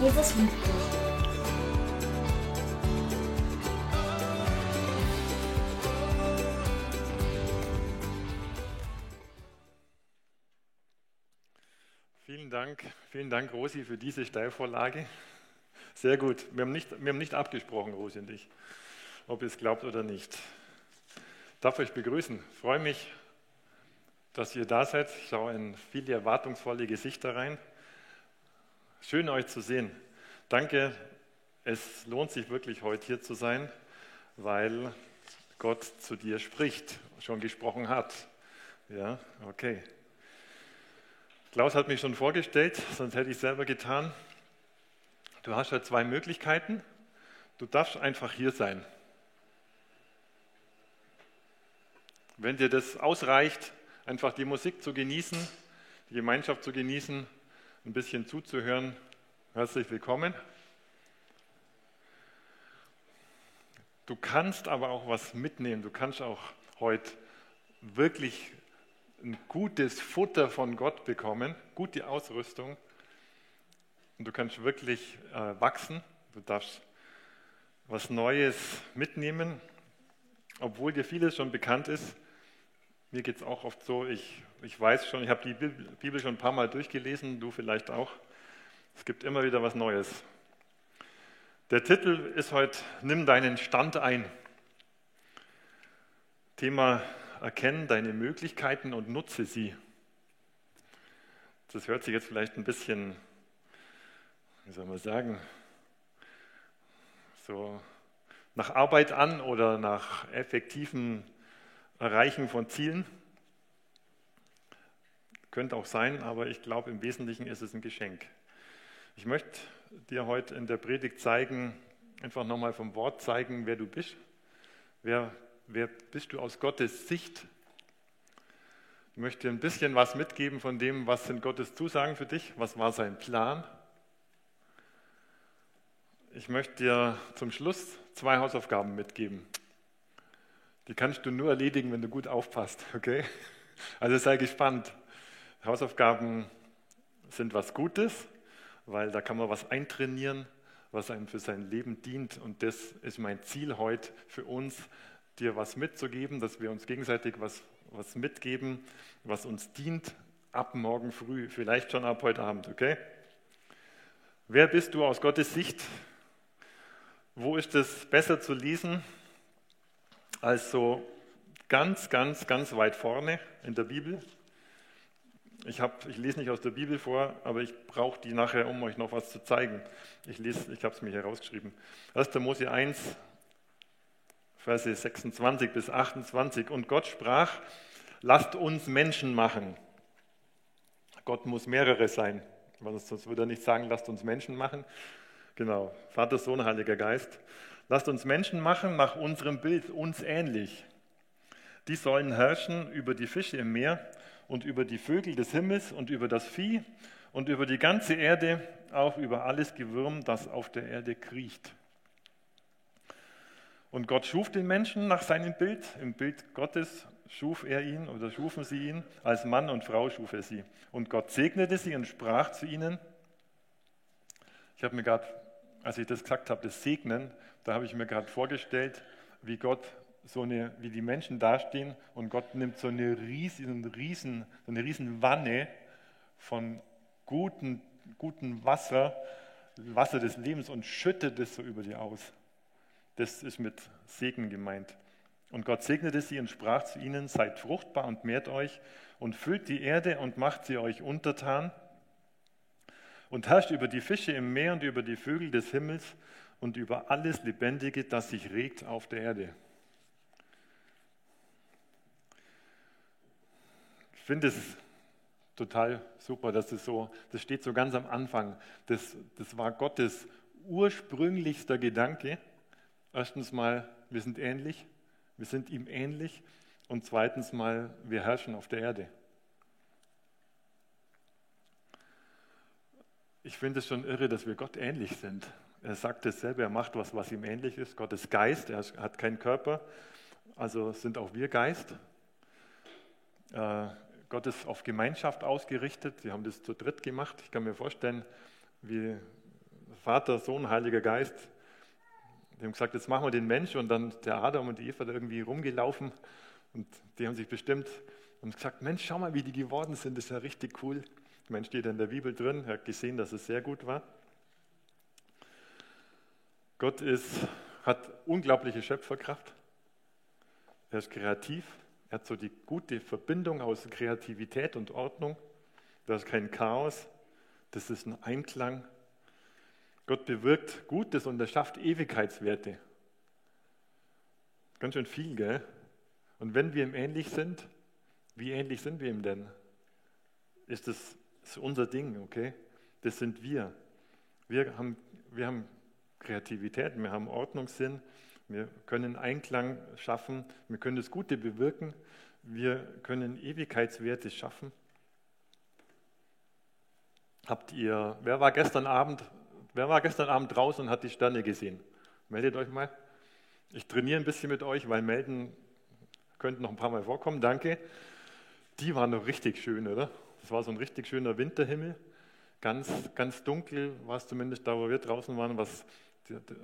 Jesus liebt dich. Vielen Dank, vielen Dank, Rosi, für diese Steilvorlage. Sehr gut. Wir haben nicht, wir haben nicht abgesprochen, Rosi und ich, ob ihr es glaubt oder nicht. Ich darf euch begrüßen. Ich freue mich, dass ihr da seid. Ich schaue in viele erwartungsvolle Gesichter rein. Schön, euch zu sehen. Danke. Es lohnt sich wirklich, heute hier zu sein, weil Gott zu dir spricht, schon gesprochen hat. Ja, okay. Klaus hat mich schon vorgestellt, sonst hätte ich selber getan. Du hast halt zwei Möglichkeiten. Du darfst einfach hier sein. Wenn dir das ausreicht, einfach die Musik zu genießen, die Gemeinschaft zu genießen, ein bisschen zuzuhören, herzlich willkommen. Du kannst aber auch was mitnehmen. Du kannst auch heute wirklich ein gutes Futter von Gott bekommen, gute Ausrüstung. Und du kannst wirklich äh, wachsen. Du darfst was Neues mitnehmen, obwohl dir vieles schon bekannt ist. Mir geht es auch oft so, ich, ich weiß schon, ich habe die Bibel schon ein paar Mal durchgelesen, du vielleicht auch. Es gibt immer wieder was Neues. Der Titel ist heute Nimm deinen Stand ein. Thema Erkennen deine Möglichkeiten und nutze sie. Das hört sich jetzt vielleicht ein bisschen, wie soll man sagen, so nach Arbeit an oder nach effektiven Erreichen von Zielen. Könnte auch sein, aber ich glaube, im Wesentlichen ist es ein Geschenk. Ich möchte dir heute in der Predigt zeigen, einfach nochmal vom Wort zeigen, wer du bist. Wer, wer bist du aus Gottes Sicht? Ich möchte dir ein bisschen was mitgeben von dem, was sind Gottes Zusagen für dich, was war sein Plan. Ich möchte dir zum Schluss zwei Hausaufgaben mitgeben. Die kannst du nur erledigen, wenn du gut aufpasst, okay? Also sei gespannt. Hausaufgaben sind was Gutes, weil da kann man was eintrainieren, was einem für sein Leben dient. Und das ist mein Ziel heute für uns, dir was mitzugeben, dass wir uns gegenseitig was, was mitgeben, was uns dient ab morgen früh, vielleicht schon ab heute Abend, okay? Wer bist du aus Gottes Sicht? Wo ist es besser zu lesen? Also ganz, ganz, ganz weit vorne in der Bibel. Ich, hab, ich lese nicht aus der Bibel vor, aber ich brauche die nachher, um euch noch was zu zeigen. Ich, ich habe es mir herausgeschrieben. 1. Mose 1, Verse 26 bis 28. Und Gott sprach, lasst uns Menschen machen. Gott muss mehrere sein, sonst würde er nicht sagen, lasst uns Menschen machen. Genau, Vater, Sohn, Heiliger Geist. Lasst uns Menschen machen nach unserem Bild, uns ähnlich. Die sollen herrschen über die Fische im Meer und über die Vögel des Himmels und über das Vieh und über die ganze Erde, auch über alles Gewürm, das auf der Erde kriecht. Und Gott schuf den Menschen nach seinem Bild. Im Bild Gottes schuf er ihn oder schufen sie ihn. Als Mann und Frau schuf er sie. Und Gott segnete sie und sprach zu ihnen. Ich habe mir gerade, als ich das gesagt habe, das Segnen, da habe ich mir gerade vorgestellt, wie Gott so eine, wie die Menschen dastehen und Gott nimmt so eine riesen, riesen, so eine riesen Wanne von gutem guten Wasser, Wasser des Lebens und schüttet es so über die aus. Das ist mit Segen gemeint. Und Gott segnete sie und sprach zu ihnen, seid fruchtbar und mehrt euch und füllt die Erde und macht sie euch untertan und herrscht über die Fische im Meer und über die Vögel des Himmels und über alles Lebendige, das sich regt auf der Erde. Ich finde es total super, dass das so, das steht so ganz am Anfang. Das, das war Gottes ursprünglichster Gedanke. Erstens mal, wir sind ähnlich, wir sind ihm ähnlich. Und zweitens mal, wir herrschen auf der Erde. Ich finde es schon irre, dass wir Gott ähnlich sind. Er sagt es selber, er macht was, was ihm ähnlich ist. Gott ist Geist, er hat keinen Körper, also sind auch wir Geist. Äh, Gott ist auf Gemeinschaft ausgerichtet. Sie haben das zu dritt gemacht. Ich kann mir vorstellen, wie Vater, Sohn, Heiliger Geist. Die haben gesagt, jetzt machen wir den Mensch und dann der Adam und die Eva da irgendwie rumgelaufen und die haben sich bestimmt und gesagt, Mensch, schau mal, wie die geworden sind, das ist ja richtig cool. Ich meine, steht in der Bibel drin, er hat gesehen, dass es sehr gut war. Gott ist, hat unglaubliche Schöpferkraft. Er ist kreativ. Er hat so die gute Verbindung aus Kreativität und Ordnung. Das ist kein Chaos, das ist ein Einklang. Gott bewirkt Gutes und er schafft Ewigkeitswerte. Ganz schön viel, gell? Und wenn wir ihm ähnlich sind, wie ähnlich sind wir ihm denn? Ist das ist unser Ding, okay? Das sind wir. Wir haben, wir haben Kreativität, wir haben Ordnungssinn, wir können Einklang schaffen, wir können das Gute bewirken, wir können Ewigkeitswerte schaffen. Habt ihr, wer war gestern Abend, wer war gestern Abend draußen und hat die Sterne gesehen? Meldet euch mal. Ich trainiere ein bisschen mit euch, weil melden könnte noch ein paar Mal vorkommen. Danke. Die waren noch richtig schön, oder? Es war so ein richtig schöner Winterhimmel. Ganz, ganz dunkel war es zumindest da, wo wir draußen waren, was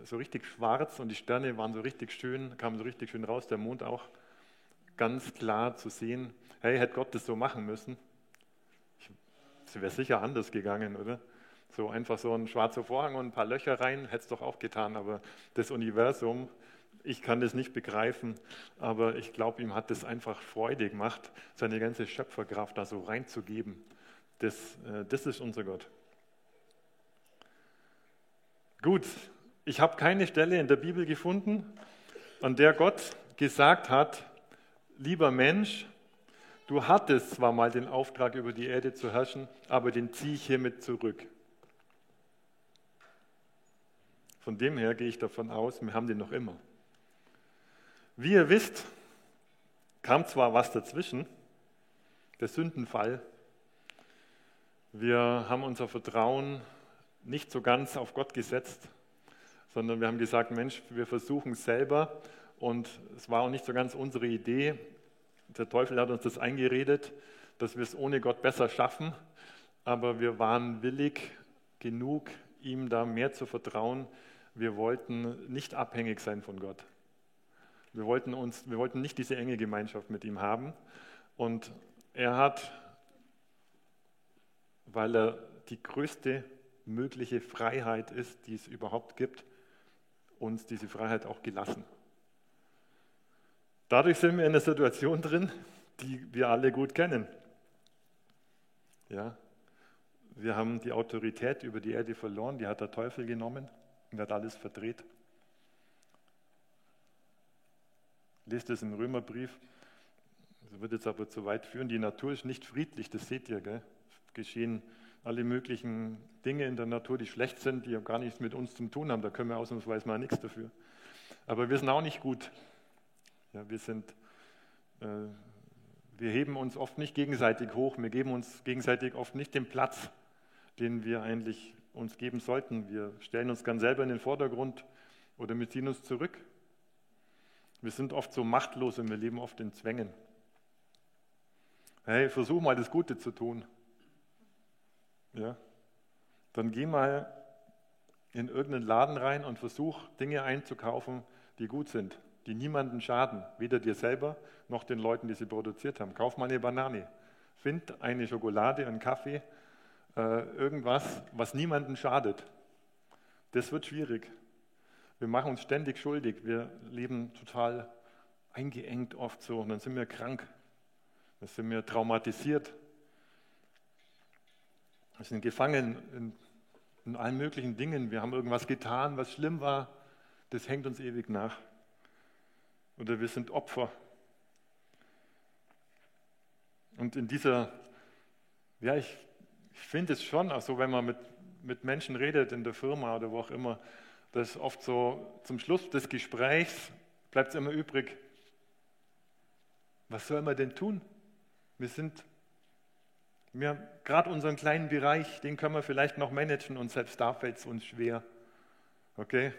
so richtig schwarz und die Sterne waren so richtig schön, kamen so richtig schön raus, der Mond auch ganz klar zu sehen. Hey, hätte Gott das so machen müssen? Es wäre sicher anders gegangen, oder? So einfach so ein schwarzer Vorhang und ein paar Löcher rein, hätte es doch auch getan. Aber das Universum, ich kann das nicht begreifen, aber ich glaube, ihm hat es einfach Freude gemacht, seine ganze Schöpferkraft da so reinzugeben. Das, äh, das ist unser Gott. Gut, ich habe keine Stelle in der Bibel gefunden, an der Gott gesagt hat, lieber Mensch, Du hattest zwar mal den Auftrag, über die Erde zu herrschen, aber den ziehe ich hiermit zurück. Von dem her gehe ich davon aus, wir haben den noch immer. Wie ihr wisst, kam zwar was dazwischen, der Sündenfall. Wir haben unser Vertrauen nicht so ganz auf Gott gesetzt, sondern wir haben gesagt, Mensch, wir versuchen es selber und es war auch nicht so ganz unsere Idee. Der Teufel hat uns das eingeredet, dass wir es ohne Gott besser schaffen, aber wir waren willig genug, ihm da mehr zu vertrauen. Wir wollten nicht abhängig sein von Gott. Wir wollten, uns, wir wollten nicht diese enge Gemeinschaft mit ihm haben. Und er hat, weil er die größte mögliche Freiheit ist, die es überhaupt gibt, uns diese Freiheit auch gelassen. Dadurch sind wir in einer Situation drin, die wir alle gut kennen. Ja, wir haben die Autorität über die Erde verloren, die hat der Teufel genommen und hat alles verdreht. Lest es im Römerbrief. Das wird jetzt aber zu weit führen. Die Natur ist nicht friedlich, das seht ihr. Gell? Es geschehen alle möglichen Dinge in der Natur, die schlecht sind, die gar nichts mit uns zu tun haben. Da können wir ausnahmsweise mal nichts dafür. Aber wir sind auch nicht gut. Ja, wir, sind, äh, wir heben uns oft nicht gegenseitig hoch, wir geben uns gegenseitig oft nicht den Platz, den wir eigentlich uns geben sollten. Wir stellen uns ganz selber in den Vordergrund oder wir ziehen uns zurück. Wir sind oft so machtlos und wir leben oft in Zwängen. Hey, versuch mal das Gute zu tun. Ja? Dann geh mal in irgendeinen Laden rein und versuch Dinge einzukaufen, die gut sind die niemanden schaden, weder dir selber noch den Leuten, die sie produziert haben. Kauf mal eine Banane, find eine Schokolade, einen Kaffee, äh, irgendwas, was niemanden schadet. Das wird schwierig. Wir machen uns ständig schuldig. Wir leben total eingeengt oft so und dann sind wir krank. Dann sind wir traumatisiert. Wir sind gefangen in, in allen möglichen Dingen. Wir haben irgendwas getan, was schlimm war. Das hängt uns ewig nach oder wir sind Opfer. Und in dieser, ja, ich, ich finde es schon, also wenn man mit, mit Menschen redet in der Firma oder wo auch immer, dass oft so zum Schluss des Gesprächs bleibt es immer übrig, was soll man denn tun? Wir sind, wir gerade unseren kleinen Bereich, den können wir vielleicht noch managen und selbst da fällt es uns schwer. Okay?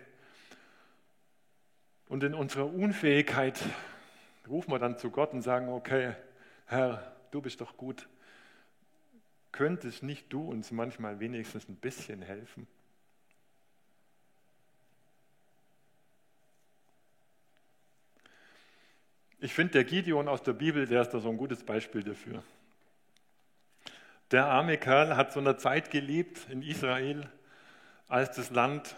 Und in unserer Unfähigkeit rufen wir dann zu Gott und sagen, okay, Herr, du bist doch gut. Könntest nicht du uns manchmal wenigstens ein bisschen helfen? Ich finde, der Gideon aus der Bibel, der ist da so ein gutes Beispiel dafür. Der arme Kerl hat so eine Zeit gelebt in Israel, als das Land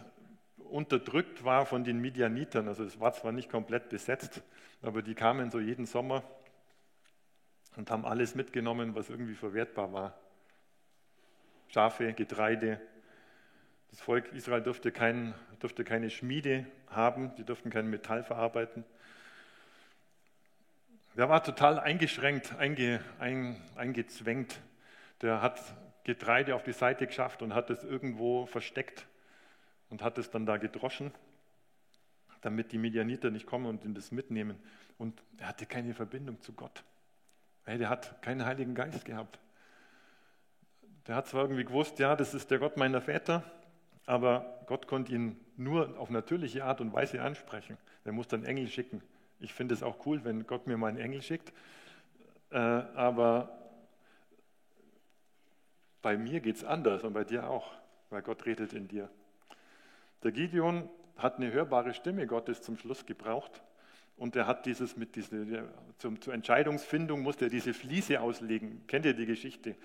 unterdrückt war von den Midianitern. Also es war zwar nicht komplett besetzt, aber die kamen so jeden Sommer und haben alles mitgenommen, was irgendwie verwertbar war. Schafe, Getreide. Das Volk Israel durfte, kein, durfte keine Schmiede haben, die durften kein Metall verarbeiten. Der war total eingeschränkt, einge, ein, eingezwängt. Der hat Getreide auf die Seite geschafft und hat es irgendwo versteckt und hat es dann da gedroschen, damit die Medianiter nicht kommen und ihn das mitnehmen. Und er hatte keine Verbindung zu Gott. Der hat keinen Heiligen Geist gehabt. Der hat zwar irgendwie gewusst, ja, das ist der Gott meiner Väter, aber Gott konnte ihn nur auf natürliche Art und Weise ansprechen. Er muss dann Engel schicken. Ich finde es auch cool, wenn Gott mir mal einen Engel schickt, äh, aber bei mir geht es anders und bei dir auch, weil Gott redet in dir. Der Gideon hat eine hörbare Stimme Gottes zum Schluss gebraucht und er hat dieses mit dieser, zum, zur Entscheidungsfindung musste er diese Fliese auslegen. Kennt ihr die Geschichte?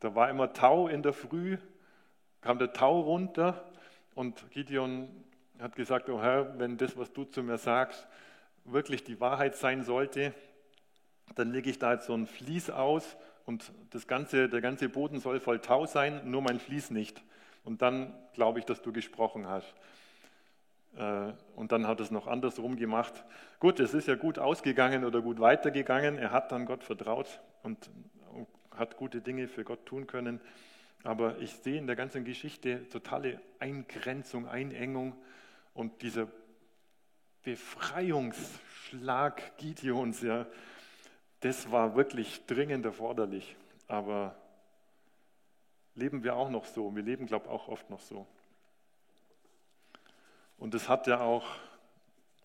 Da war immer Tau in der Früh, kam der Tau runter und Gideon hat gesagt, oh Herr, wenn das, was du zu mir sagst, wirklich die Wahrheit sein sollte, dann lege ich da jetzt so ein Vlies aus und das ganze, der ganze Boden soll voll Tau sein, nur mein Vlies nicht. Und dann glaube ich, dass du gesprochen hast. Äh, und dann hat es noch andersrum gemacht. Gut, es ist ja gut ausgegangen oder gut weitergegangen. Er hat dann Gott vertraut und hat gute Dinge für Gott tun können. Aber ich sehe in der ganzen Geschichte totale Eingrenzung, Einengung und dieser Befreiungsschlag Gideons, ja, das war wirklich dringend erforderlich. Aber leben wir auch noch so? Wir leben, glaube ich, auch oft noch so. Und das hat ja auch,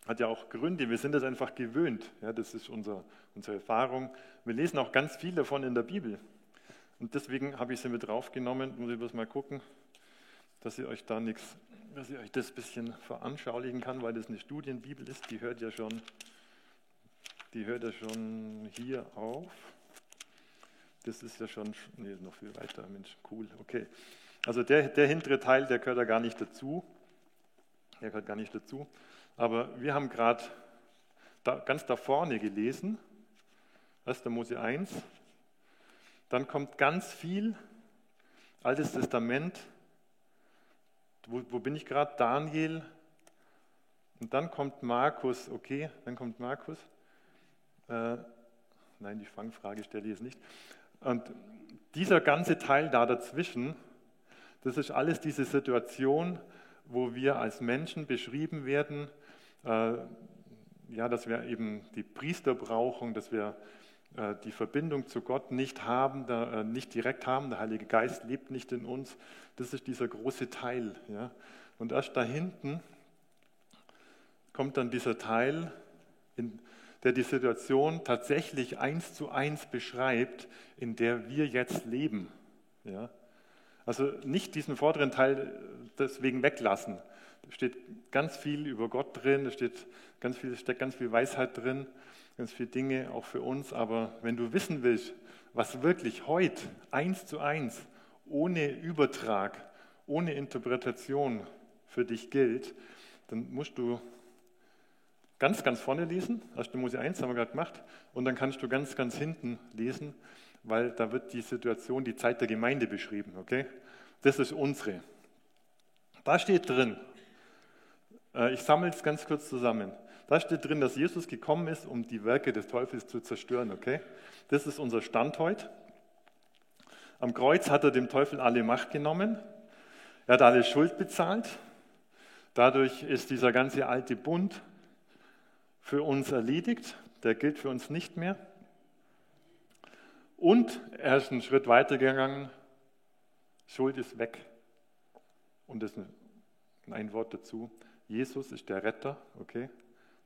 hat ja auch Gründe. Wir sind das einfach gewöhnt. Ja, das ist unser, unsere Erfahrung. Wir lesen auch ganz viel davon in der Bibel. Und deswegen habe ich sie mit draufgenommen. Muss ich bloß mal gucken, dass ihr euch da nichts, dass ich euch das ein bisschen veranschaulichen kann, weil das eine Studienbibel ist. Die hört ja schon die hört ja schon hier auf. Das ist ja schon, nee, noch viel weiter, Mensch, cool, okay. Also der, der hintere Teil, der gehört da gar nicht dazu. Der gehört gar nicht dazu. Aber wir haben gerade da, ganz da vorne gelesen, 1. Mose 1. Dann kommt ganz viel, Altes Testament. Wo, wo bin ich gerade? Daniel. Und dann kommt Markus, okay, dann kommt Markus. Äh, nein, die Fangfrage stelle ich jetzt nicht. Und dieser ganze Teil da dazwischen, das ist alles diese Situation, wo wir als Menschen beschrieben werden, äh, ja, dass wir eben die Priester brauchen, dass wir die Verbindung zu Gott nicht haben, äh, nicht direkt haben. Der Heilige Geist lebt nicht in uns. Das ist dieser große Teil. Ja. Und erst da hinten kommt dann dieser Teil, in, der die Situation tatsächlich eins zu eins beschreibt, in der wir jetzt leben. Ja? Also nicht diesen vorderen Teil deswegen weglassen. Da steht ganz viel über Gott drin, da steht ganz viel, steckt ganz viel Weisheit drin, ganz viele Dinge auch für uns. Aber wenn du wissen willst, was wirklich heute eins zu eins, ohne Übertrag, ohne Interpretation für dich gilt, dann musst du ganz, ganz vorne lesen, 1. Mose 1 haben wir gerade gemacht, und dann kannst du ganz, ganz hinten lesen, weil da wird die Situation, die Zeit der Gemeinde beschrieben, okay? Das ist unsere. Da steht drin, äh, ich sammle es ganz kurz zusammen. Da steht drin, dass Jesus gekommen ist, um die Werke des Teufels zu zerstören, okay? Das ist unser Stand heute. Am Kreuz hat er dem Teufel alle Macht genommen. Er hat alle Schuld bezahlt. Dadurch ist dieser ganze alte Bund für uns erledigt, der gilt für uns nicht mehr. Und er ist einen Schritt weiter gegangen, Schuld ist weg. Und das ist ein Wort dazu. Jesus ist der Retter, okay?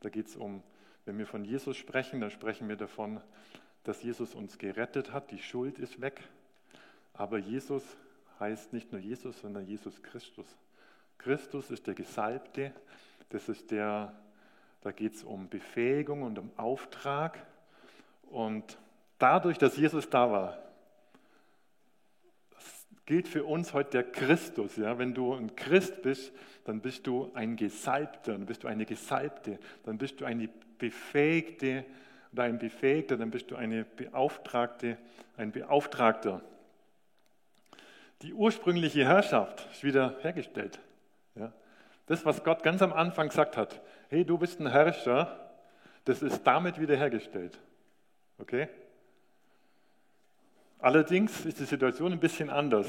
Da geht es um, wenn wir von Jesus sprechen, dann sprechen wir davon, dass Jesus uns gerettet hat, die Schuld ist weg. Aber Jesus heißt nicht nur Jesus, sondern Jesus Christus. Christus ist der Gesalbte, das ist der, da geht es um Befähigung und um Auftrag. Und dadurch, dass Jesus da war, gilt für uns heute der Christus. Ja? Wenn du ein Christ bist, dann bist du ein Gesalbter, dann bist du eine Gesalbte, dann bist du eine Befähigte oder ein Befähigter, dann bist du eine Beauftragte, ein Beauftragter. Die ursprüngliche Herrschaft ist wieder hergestellt. Ja? Das, was Gott ganz am Anfang gesagt hat, hey, du bist ein Herrscher, das ist damit wiederhergestellt. Okay? Allerdings ist die Situation ein bisschen anders.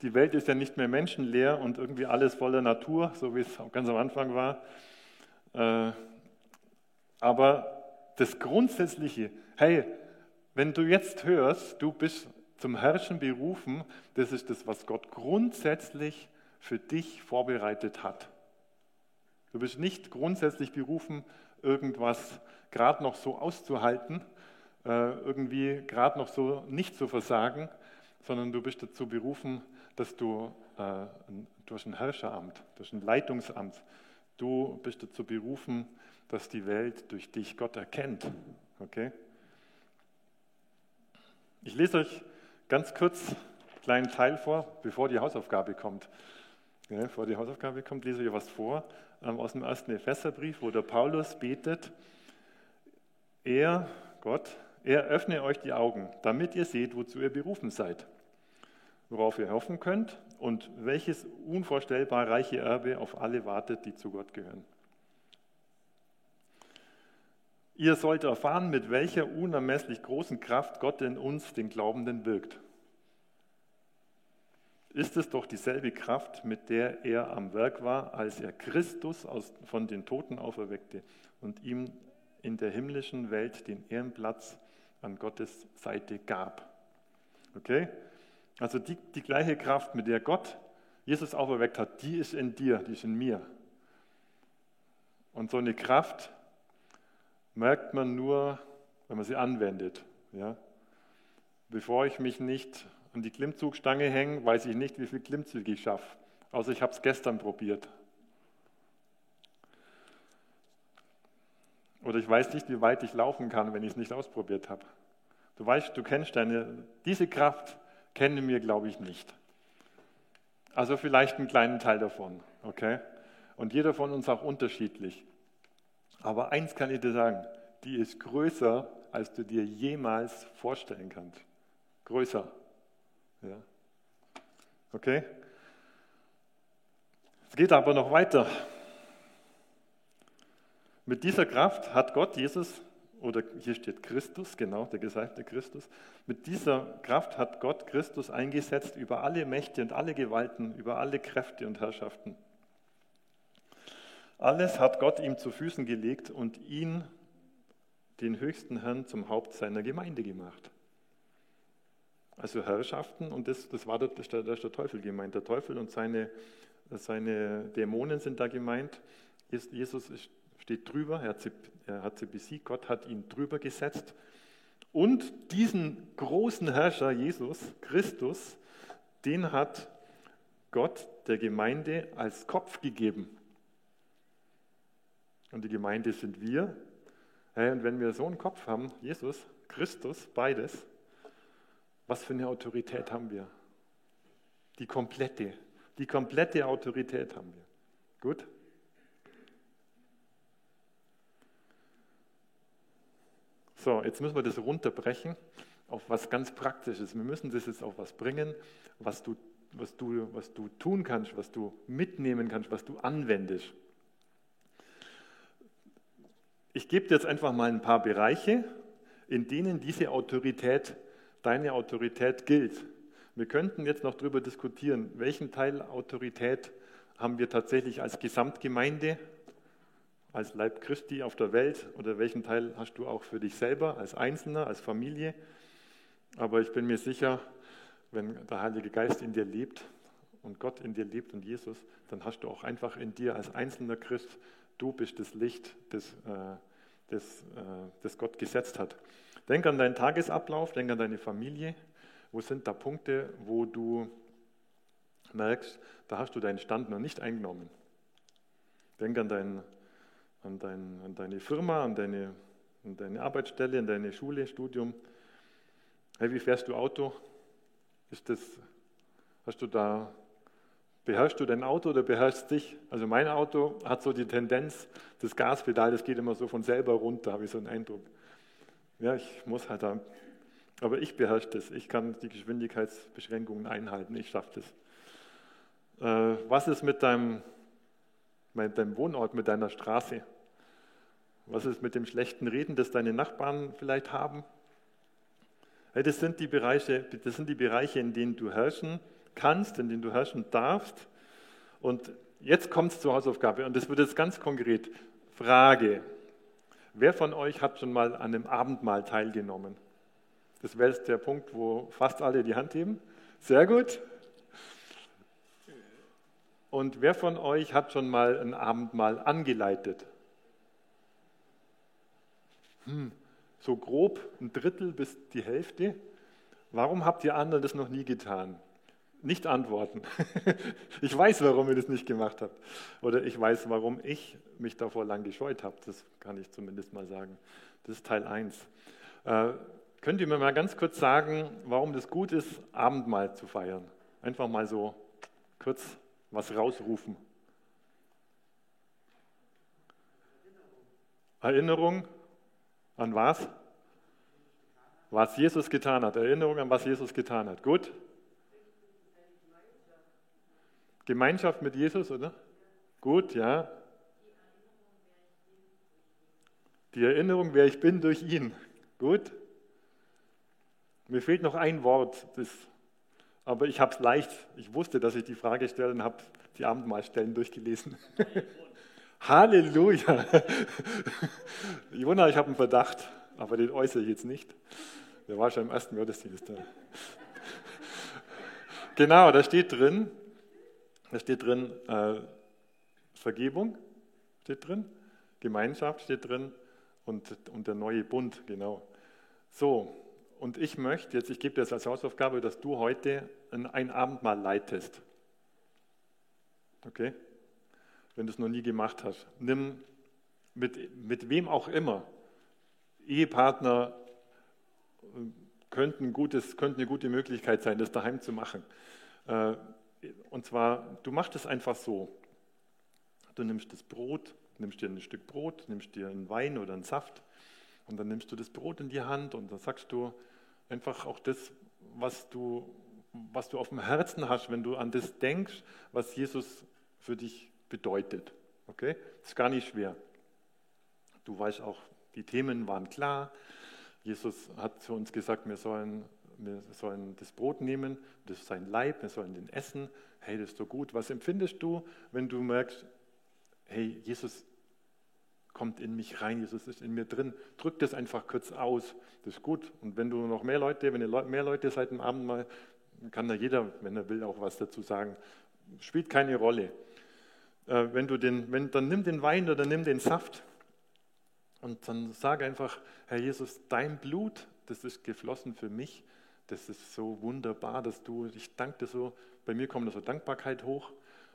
Die Welt ist ja nicht mehr menschenleer und irgendwie alles voller Natur, so wie es ganz am Anfang war. Äh, aber das Grundsätzliche, hey, wenn du jetzt hörst, du bist zum Herrschen berufen, das ist das, was Gott grundsätzlich für dich vorbereitet hat. Du bist nicht grundsätzlich berufen, irgendwas gerade noch so auszuhalten, irgendwie gerade noch so nicht zu versagen, sondern du bist dazu berufen, dass du äh, durch ein Herrscheramt, durch ein Leitungsamt, du bist dazu berufen, dass die Welt durch dich Gott erkennt. Okay? Ich lese euch ganz kurz einen kleinen Teil vor, bevor die Hausaufgabe kommt. Ja, bevor die Hausaufgabe kommt, lese ich euch was vor ähm, aus dem ersten Epheserbrief, wo der Paulus betet, er, Gott, er öffne euch die Augen, damit ihr seht, wozu ihr berufen seid, worauf ihr hoffen könnt und welches unvorstellbar reiche Erbe auf alle wartet, die zu Gott gehören. Ihr sollt erfahren, mit welcher unermesslich großen Kraft Gott in uns, den Glaubenden, wirkt. Ist es doch dieselbe Kraft, mit der er am Werk war, als er Christus aus, von den Toten auferweckte und ihm in der himmlischen Welt den Ehrenplatz an Gottes Seite gab. Okay? Also die, die gleiche Kraft, mit der Gott Jesus auferweckt hat, die ist in dir, die ist in mir. Und so eine Kraft merkt man nur, wenn man sie anwendet. Ja? Bevor ich mich nicht an die Klimmzugstange hänge, weiß ich nicht, wie viele Klimmzüge ich schaffe. Außer ich habe es gestern probiert. Oder ich weiß nicht, wie weit ich laufen kann, wenn ich es nicht ausprobiert habe. Du weißt, du kennst deine, diese Kraft kennen wir, glaube ich, nicht. Also vielleicht einen kleinen Teil davon, okay? Und jeder von uns auch unterschiedlich. Aber eins kann ich dir sagen, die ist größer, als du dir jemals vorstellen kannst. Größer. Ja. Okay? Es geht aber noch weiter. Mit dieser Kraft hat Gott Jesus, oder hier steht Christus, genau, der gesalbte Christus, mit dieser Kraft hat Gott Christus eingesetzt über alle Mächte und alle Gewalten, über alle Kräfte und Herrschaften. Alles hat Gott ihm zu Füßen gelegt und ihn, den höchsten Herrn, zum Haupt seiner Gemeinde gemacht. Also Herrschaften, und das, das war der, ist der Teufel gemeint. Der Teufel und seine, seine Dämonen sind da gemeint. Jesus steht drüber, er er besiegt, Gott hat ihn drüber gesetzt. Und diesen großen Herrscher, Jesus, Christus, den hat Gott der Gemeinde als Kopf gegeben. Und die Gemeinde sind wir. Und wenn wir so einen Kopf haben, Jesus, Christus, beides, was für eine Autorität haben wir? Die komplette, die komplette Autorität haben wir. Gut? So, jetzt müssen wir das runterbrechen auf was ganz Praktisches. Wir müssen das jetzt auf was bringen, was du, was du, was du tun kannst, was du mitnehmen kannst, was du anwendest. Ich gebe dir jetzt einfach mal ein paar Bereiche, in denen diese Autorität, deine Autorität gilt. Wir könnten jetzt noch darüber diskutieren, welchen Teil Autorität haben wir tatsächlich als Gesamtgemeinde, als Leib Christi auf der Welt oder welchen Teil hast du auch für dich selber, als Einzelner, als Familie. Aber ich bin mir sicher, wenn der Heilige Geist in dir lebt und Gott in dir lebt und Jesus, dann hast du auch einfach in dir als einzelner Christ Du bist das Licht, das, äh, das, äh, das Gott gesetzt hat. Denk an deinen Tagesablauf, denk an deine Familie. Wo sind da Punkte, wo du merkst, da hast du deinen Stand noch nicht eingenommen? Denk an deinen, an, dein, an deine Firma, an deine, an deine Arbeitsstelle, an deine Schule, Studium. Hey, wie fährst du Auto? Ist das, hast du da, beherrschst du dein Auto oder beherrschst dich? Also mein Auto hat so die Tendenz, das Gaspedal, das geht immer so von selber runter, habe ich so einen Eindruck. Ja, ich muss halt da, aber ich beherrsche das. Ich kann die Geschwindigkeitsbeschränkungen einhalten. Ich schaffe das. Äh, was ist mit deinem, mit deinem Wohnort, mit deiner Straße? Was ist mit dem schlechten Reden, das deine Nachbarn vielleicht haben? Das sind die Bereiche, das sind die Bereiche, in denen du herrschen kannst, in denen du herrschen darfst. Und jetzt kommt es zur Hausaufgabe und das wird jetzt ganz konkret. Frage. Wer von euch hat schon mal an einem Abendmahl teilgenommen? Das wäre jetzt der Punkt, wo fast alle die Hand heben. Sehr gut. Und wer von euch hat schon mal ein Abendmahl angeleitet? Hm, so grob ein Drittel bis die Hälfte. Warum habt ihr anderen das noch nie getan? Nicht antworten. Ich weiß, warum ihr das nicht gemacht habt. Oder ich weiß, warum ich mich davor lang gescheut habe. Das kann ich zumindest mal sagen. Das ist Teil 1. Äh, könnt ihr mir mal ganz kurz sagen, warum das gut ist, Abendmahl zu feiern? Einfach mal so kurz was rausrufen. Erinnerung an was? Was Jesus getan hat. Erinnerung an was Jesus getan hat. Gut? Gemeinschaft mit Jesus, oder? Gut, ja. Die Erinnerung, wer ich bin durch ihn. Gut. Mir fehlt noch ein Wort, das, aber ich habe es leicht. Ich wusste, dass ich die Frage stelle und habe die Abendmahlstellen durchgelesen. Halleluja. Jona, ich habe einen Verdacht, aber den äußere ich jetzt nicht. Der war schon im ersten Gottesdienst da. Genau, da steht drin, da steht drin äh, Vergebung, steht drin, Gemeinschaft steht drin und, und der neue Bund, genau. So, und ich möchte jetzt, ich gebe dir das als Hausaufgabe, dass du heute ein, Abendmahl leitest. Okay? wenn du es noch nie gemacht hast. Nimm mit, mit wem auch immer. Ehepartner äh, könnten, gutes, könnten eine gute Möglichkeit sein, das daheim zu machen. Äh, und zwar, du machst es einfach so. Du nimmst das Brot, nimmst dir ein Stück Brot, nimmst dir einen Wein oder einen Saft und dann nimmst du das Brot in die Hand und dann sagst du einfach auch das, was du, was du auf dem Herzen hast, wenn du an das denkst, was Jesus für dich bedeutet. Okay? Das ist gar nicht schwer. Du weißt auch, die Themen waren klar. Jesus hat zu uns gesagt, wir sollen, wir sollen das Brot nehmen, das ist sein Leib, wir sollen den essen. Hey, das ist so gut. Was empfindest du, wenn du merkst, hey, Jesus kommt in mich rein, Jesus ist in mir drin. Drück das einfach kurz aus. Das ist gut. Und wenn du noch mehr Leute, wenn ihr mehr Leute seid im Abend mal, kann da jeder, wenn er will, auch was dazu sagen. Spielt keine Rolle. Äh, wenn du den, wenn, dann nimm den Wein oder nimm den Saft und dann sag einfach, Herr Jesus, dein Blut, das ist geflossen für mich. Das ist so wunderbar, dass du, ich danke dir so, bei mir kommt so Dankbarkeit hoch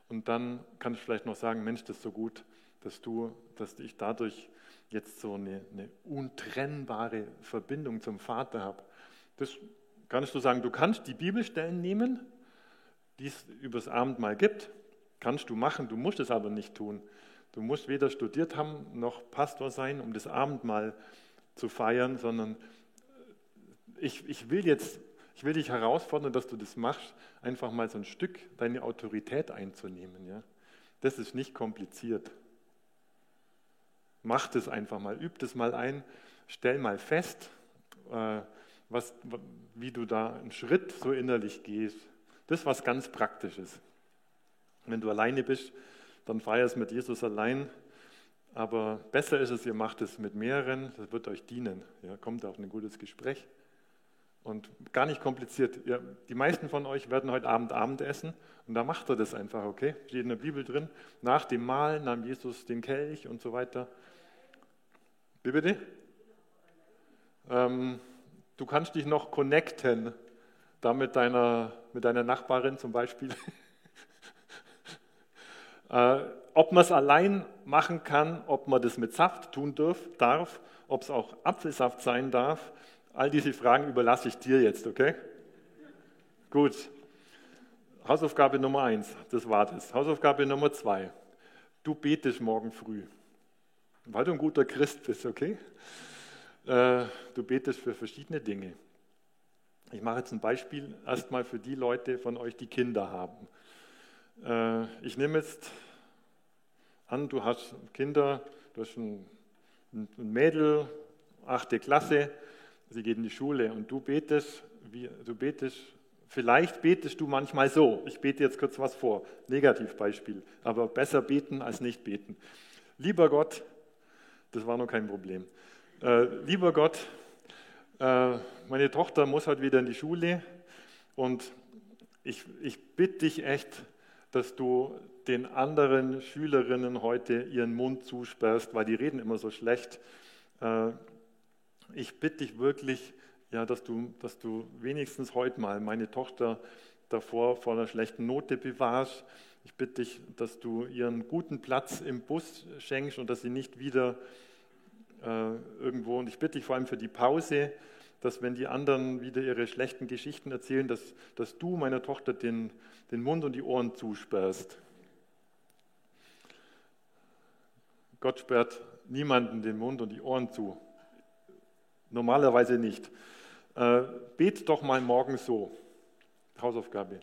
und dann kann ich vielleicht noch sagen, Mensch, das ist so gut, dass du, dass ich dadurch jetzt so eine, eine untrennbare Verbindung zum Vater habe. Das kannst du sagen, du kannst die Bibelstellen nehmen, die es übers Abendmahl gibt, Kannst du machen, du musst es aber nicht tun. Du musst weder studiert haben noch Pastor sein, um das Abendmahl zu feiern, sondern ich, ich will jetzt, ich will dich herausfordern, dass du das machst, einfach mal so ein Stück deine Autorität einzunehmen. Ja? Das ist nicht kompliziert. Mach das einfach mal, üb das mal ein, stell mal fest, äh, was, wie du da einen Schritt so innerlich gehst. Das ist was ganz Praktisches. Wenn du alleine bist, dann feier es mit Jesus allein. Aber besser ist es, ihr macht es mit mehreren, das wird euch dienen. Ja, kommt auf ein gutes Gespräch. Und gar nicht kompliziert. Ja, die meisten von euch werden heute Abend Abendessen und da macht er das einfach, okay? Steht in der Bibel drin. Nach dem Mahl nahm Jesus den Kelch und so weiter. Wie bitte? Ähm, du kannst dich noch connecten, da mit deiner, mit deiner Nachbarin zum Beispiel. Äh, ob man es allein machen kann, ob man das mit Saft tun darf, darf ob es auch Apfelsaft sein darf, all diese Fragen überlasse ich dir jetzt, okay? Gut. Hausaufgabe Nummer eins, das war das. Hausaufgabe Nummer zwei, du betest morgen früh, weil du ein guter Christ bist, okay? Äh, du betest für verschiedene Dinge. Ich mache jetzt ein Beispiel erstmal für die Leute von euch, die Kinder haben. Äh, ich nehme jetzt an, du hast Kinder, du hast ein, Mädel, achte Klasse, sie geht in die Schule und du betest, du betest, vielleicht betest du manchmal so. Ich bete jetzt kurz was vor, Negativbeispiel, aber besser beten als nicht beten. Lieber Gott, das war noch kein Problem. Äh, lieber Gott, äh, meine Tochter muss halt wieder in die Schule und ich, ich bitte dich echt, dass du den anderen Schülerinnen heute ihren Mund zusperrst, weil die reden immer so schlecht. Äh, ich bitte dich wirklich, ja, dass, du, dass du wenigstens heute mal meine Tochter davor vor einer schlechten Note bewahrst. Ich bitte dich, dass du ihren guten Platz im Bus schenkst und dass sie nicht wieder irgendwo, und ich bitte dich vor allem für die Pause, dass wenn die anderen wieder ihre schlechten Geschichten erzählen, dass, dass du meiner Tochter den, den Mund und die Ohren zusperrst. Gott sperrt niemanden den Mund und die Ohren zu. Normalerweise nicht. Äh, bet doch mal morgen so. Hausaufgabe.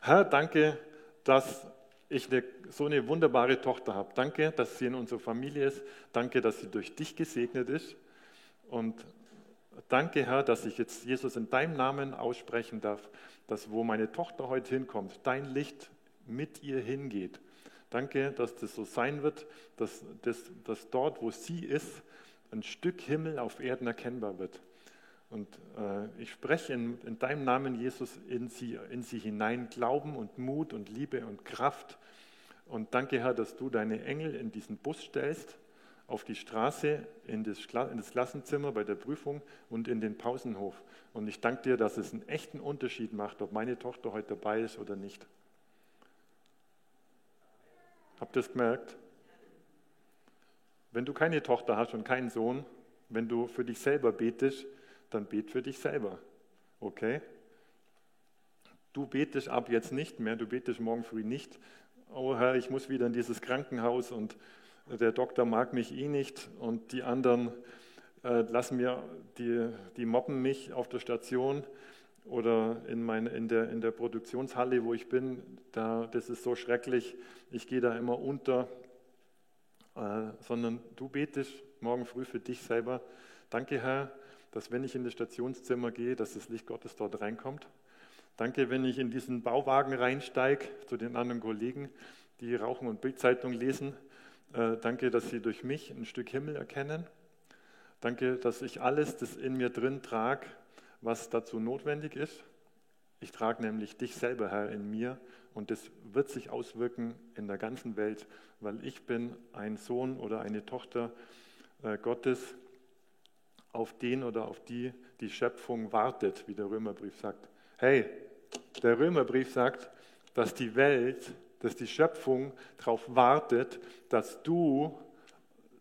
Herr, danke, dass ich eine, so eine wunderbare Tochter habe. Danke, dass sie in unserer Familie ist. Danke, dass sie durch dich gesegnet ist. Und danke, Herr, dass ich jetzt Jesus in deinem Namen aussprechen darf, dass wo meine Tochter heute hinkommt, dein Licht mit ihr hingeht. Danke, dass das so sein wird, dass, dass, dass dort, wo sie ist, ein Stück Himmel auf Erden erkennbar wird. Und äh, ich spreche in, in, deinem Namen, Jesus, in sie, in sie hinein Glauben und Mut und Liebe und Kraft. Und danke, Herr, dass du deine Engel in diesen Bus stellst, auf die Straße, in das, in das Klassenzimmer bei der Prüfung und in den Pausenhof. Und ich danke dir, dass es einen echten Unterschied macht, ob meine Tochter heute dabei ist oder nicht. Habt ihr es gemerkt? Wenn du keine Tochter hast und keinen Sohn, wenn du für dich selber betest, dann bet für dich selber. Okay? Du betest ab jetzt nicht mehr, du betest morgen früh nicht. Oh Herr, ich muss wieder in dieses Krankenhaus und der Doktor mag mich eh nicht und die anderen äh, lassen mir, die, die mobben mich auf der Station oder in, mein, in, der, in der Produktionshalle, wo ich bin. Da, das ist so schrecklich, ich gehe da immer unter äh, sondern du betest morgen früh für dich selber. Danke, Herr, dass wenn ich in das Stationszimmer gehe, dass das Licht Gottes dort reinkommt. Danke, wenn ich in diesen Bauwagen reinsteige zu den anderen Kollegen, die Rauchen und Bildzeitung lesen. Äh, danke, dass sie durch mich ein Stück Himmel erkennen. Danke, dass ich alles, das in mir drin trage, was dazu notwendig ist. Ich trage nämlich dich selber, Herr, in mir und das wird sich auswirken in der ganzen Welt, weil ich bin ein Sohn oder eine Tochter äh, Gottes, auf den oder auf die die Schöpfung wartet, wie der Römerbrief sagt. Hey, der Römerbrief sagt, dass die Welt, dass die Schöpfung darauf wartet, dass du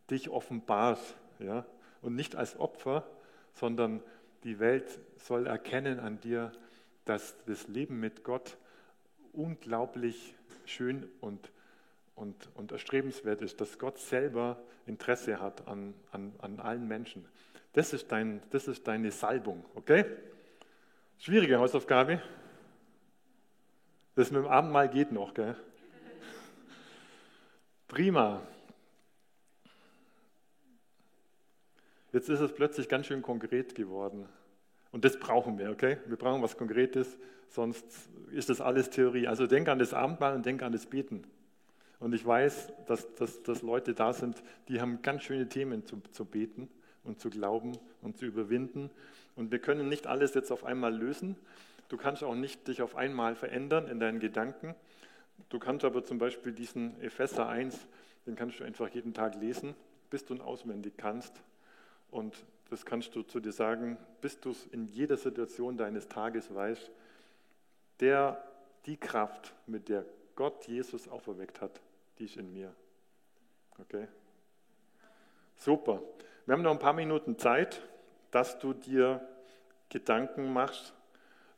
dich offenbarst. Ja? Und nicht als Opfer, sondern die Welt soll erkennen an dir, dass das Leben mit Gott unglaublich schön und, und, und erstrebenswert ist, dass Gott selber Interesse hat an, an, an allen Menschen. Das ist, dein, das ist deine Salbung, okay? Schwierige Hausaufgabe. Das mit dem Abendmahl geht noch, gell? Prima. Jetzt ist es plötzlich ganz schön konkret geworden. Und das brauchen wir, okay? Wir brauchen was Konkretes, sonst ist das alles Theorie. Also denk an das Abendmahl und denk an das Beten. Und ich weiß, dass, dass, dass Leute da sind, die haben ganz schöne Themen zu, zu beten und zu glauben und zu überwinden. Und wir können nicht alles jetzt auf einmal lösen. Du kannst auch nicht dich auf einmal verändern in deinen Gedanken. Du kannst aber zum Beispiel diesen Epheser 1, den kannst du einfach jeden Tag lesen, bis du ihn auswendig kannst. Und das kannst du zu dir sagen, bis du es in jeder Situation deines Tages weißt, der, die Kraft, mit der Gott Jesus auferweckt hat, die ist in mir. Okay? Super. Wir haben noch ein paar Minuten Zeit, dass du dir Gedanken machst,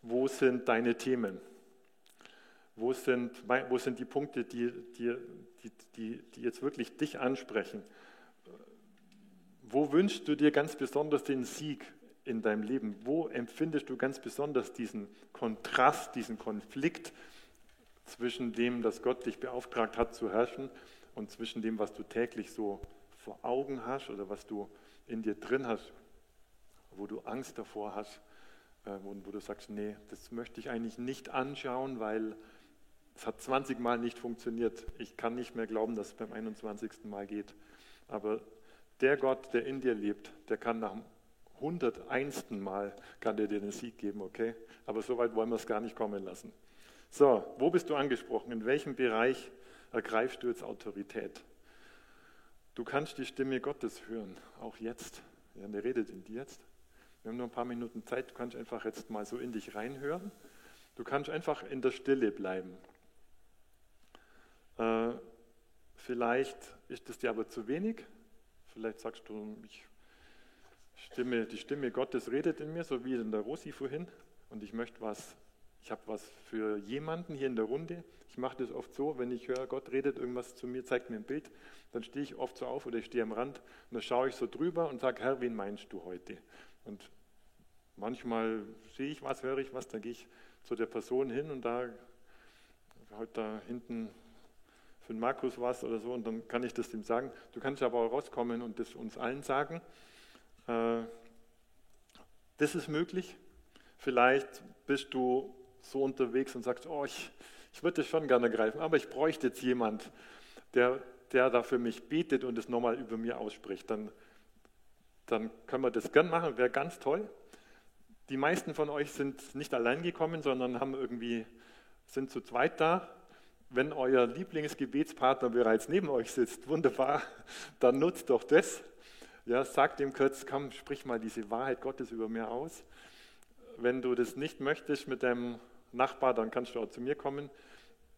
wo sind deine Themen? Wo sind, wo sind die Punkte, die, die, die, die jetzt wirklich dich ansprechen? Wo wünschst du dir ganz besonders den Sieg in deinem Leben? Wo empfindest du ganz besonders diesen Kontrast, diesen Konflikt zwischen dem, dass Gott dich beauftragt hat zu herrschen und zwischen dem, was du täglich so vor Augen hast oder was du in dir drin hast, wo du Angst davor hast, äh, wo, wo du sagst, nee, das möchte ich eigentlich nicht anschauen, weil es hat 20 Mal nicht funktioniert. Ich kann nicht mehr glauben, dass es beim 21. Mal geht. Aber der Gott, der in dir lebt, der kann nach dem 101. Mal kann der dir den Sieg geben, okay? Aber so weit wollen wir es gar nicht kommen lassen. So, wo bist du angesprochen? In welchem Bereich ergreifst du jetzt Autorität? Du kannst die Stimme Gottes hören, auch jetzt. Ja, der redet in dir jetzt. Wir haben nur ein paar Minuten Zeit, du kannst einfach jetzt mal so in dich reinhören. Du kannst einfach in der Stille bleiben. Äh, vielleicht ist es dir aber zu wenig. Vielleicht sagst du, ich Stimme, die Stimme Gottes redet in mir, so wie in der Rosi vorhin. Und ich möchte was, ich habe was für jemanden hier in der Runde. Ich mache das oft so, wenn ich höre, Gott redet irgendwas zu mir, zeigt mir ein Bild, dann stehe ich oft so auf oder ich stehe am Rand und dann schaue ich so drüber und sage, Herr, wen meinst du heute? Und manchmal sehe ich was, höre ich was, dann gehe ich zu der Person hin und da, heute da hinten für den Markus was oder so und dann kann ich das ihm sagen. Du kannst aber auch rauskommen und das uns allen sagen. Äh, das ist möglich. Vielleicht bist du so unterwegs und sagst, oh, ich, ich würde das schon gerne greifen, aber ich bräuchte jetzt jemand, der, der da für mich betet und es nochmal über mir ausspricht. Dann, dann können wir das gern machen, wäre ganz toll. Die meisten von euch sind nicht allein gekommen, sondern haben irgendwie, sind zu zweit da wenn euer Lieblingsgebetspartner bereits neben euch sitzt, wunderbar, dann nutzt doch das. Ja, sagt ihm kurz, komm, sprich mal diese Wahrheit Gottes über mir aus. Wenn du das nicht möchtest mit deinem Nachbar, dann kannst du auch zu mir kommen.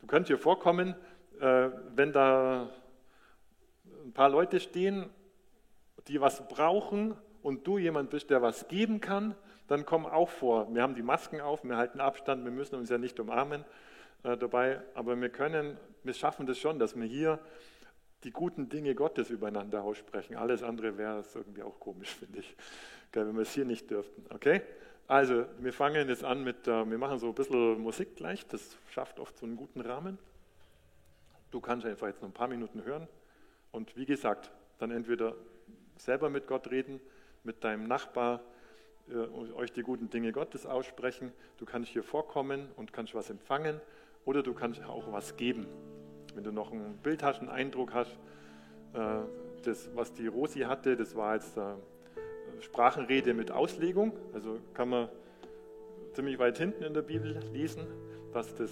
Du kannst dir vorkommen, äh, wenn da ein paar Leute stehen, die was brauchen und du jemand bist, der was geben kann, dann komm auch vor. Wir haben die Masken auf, wir halten Abstand, wir müssen uns ja nicht umarmen äh, dabei, aber wir können, wir schaffen das schon, dass wir hier die guten Dinge Gottes übereinander aussprechen. Alles andere wäre irgendwie auch komisch, finde ich, wenn wir es hier nicht dürften. Okay? Also, wir fangen jetzt an mit, äh, wir machen so ein bisschen Musik gleich, das schafft oft so einen guten Rahmen. Du kannst einfach jetzt noch ein paar Minuten hören und wie gesagt, dann entweder selber mit Gott reden, mit deinem Nachbar, äh, euch die guten Dinge Gottes aussprechen. Du kannst hier vorkommen und kannst was empfangen oder du kannst auch was geben. Wenn du noch ein Bild hast, einen Eindruck hast, äh, das, was die Rosi hatte, das war jetzt äh, Sprachenrede mit Auslegung. Also kann man ziemlich weit hinten in der Bibel lesen, dass, das,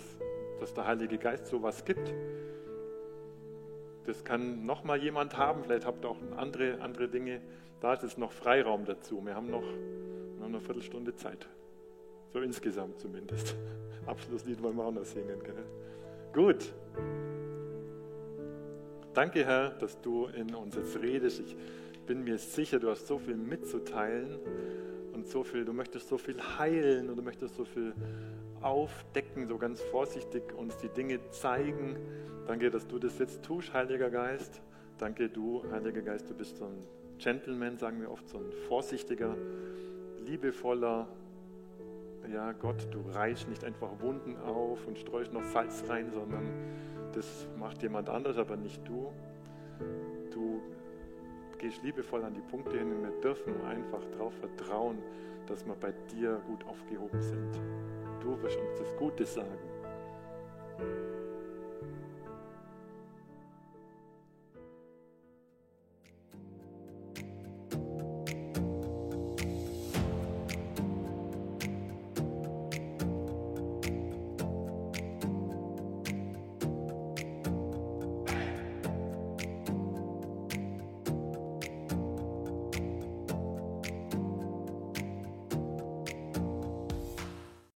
dass der Heilige Geist sowas gibt. Das kann noch mal jemand haben, vielleicht habt ihr auch andere, andere Dinge. Da ist es noch Freiraum dazu. Wir haben noch, noch eine Viertelstunde Zeit. So insgesamt zumindest. Abschlusslied wollen wir auch noch singen. Gell? Gut. Danke, Herr, dass du in uns jetzt redest. Ich bin mir sicher, du hast so viel mitzuteilen und so viel, du möchtest so viel heilen und du möchtest so viel aufdecken, so ganz vorsichtig uns die Dinge zeigen. Danke, dass du das jetzt tust, Heiliger Geist. Danke, du, Heiliger Geist, du bist so ein Gentleman, sagen wir oft, so ein vorsichtiger, liebevoller, ja, Gott, du reißt nicht einfach Wunden auf und streust noch Salz rein, sondern das macht jemand anders, aber nicht du. Du gehst liebevoll an die Punkte hin und wir dürfen einfach darauf vertrauen, dass wir bei dir gut aufgehoben sind du wirst uns das Gute sagen.